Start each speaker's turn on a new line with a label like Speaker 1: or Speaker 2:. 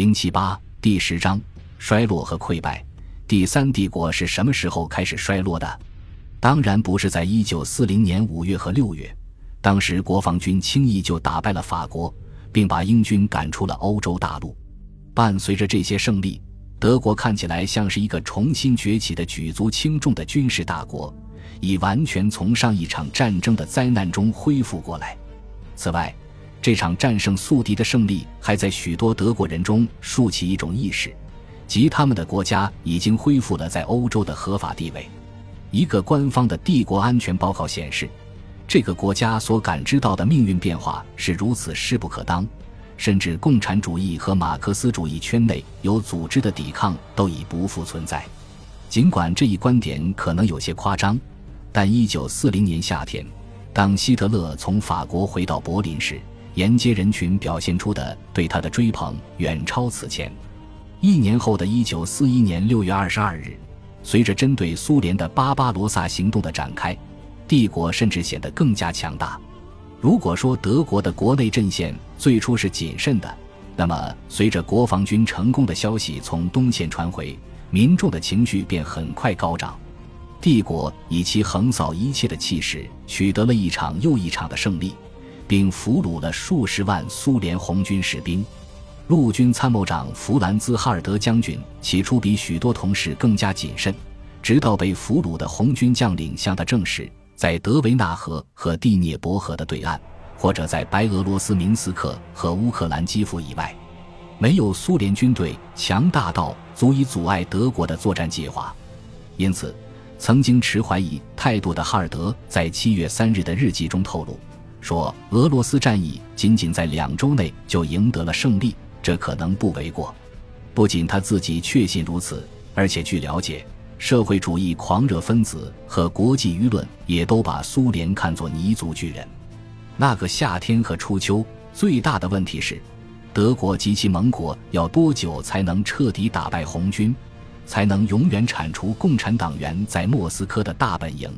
Speaker 1: 零七八第十章衰落和溃败。第三帝国是什么时候开始衰落的？当然不是在一九四零年五月和六月，当时国防军轻易就打败了法国，并把英军赶出了欧洲大陆。伴随着这些胜利，德国看起来像是一个重新崛起的举足轻重的军事大国，已完全从上一场战争的灾难中恢复过来。此外，这场战胜宿敌的胜利，还在许多德国人中竖起一种意识，即他们的国家已经恢复了在欧洲的合法地位。一个官方的帝国安全报告显示，这个国家所感知到的命运变化是如此势不可当，甚至共产主义和马克思主义圈内有组织的抵抗都已不复存在。尽管这一观点可能有些夸张，但一九四零年夏天，当希特勒从法国回到柏林时，沿街人群表现出的对他的追捧远超此前。一年后的一九四一年六月二十二日，随着针对苏联的巴巴罗萨行动的展开，帝国甚至显得更加强大。如果说德国的国内阵线最初是谨慎的，那么随着国防军成功的消息从东线传回，民众的情绪便很快高涨。帝国以其横扫一切的气势，取得了一场又一场的胜利。并俘虏了数十万苏联红军士兵。陆军参谋长弗兰兹·哈尔德将军起初比许多同事更加谨慎，直到被俘虏的红军将领向他证实，在德维纳河和第聂伯河的对岸，或者在白俄罗斯明斯克和乌克兰基辅以外，没有苏联军队强大到足以阻碍德国的作战计划。因此，曾经持怀疑态度的哈尔德在七月三日的日记中透露。说俄罗斯战役仅仅在两周内就赢得了胜利，这可能不为过。不仅他自己确信如此，而且据了解，社会主义狂热分子和国际舆论也都把苏联看作泥足巨人。那个夏天和初秋，最大的问题是，德国及其盟国要多久才能彻底打败红军，才能永远铲除共产党员在莫斯科的大本营？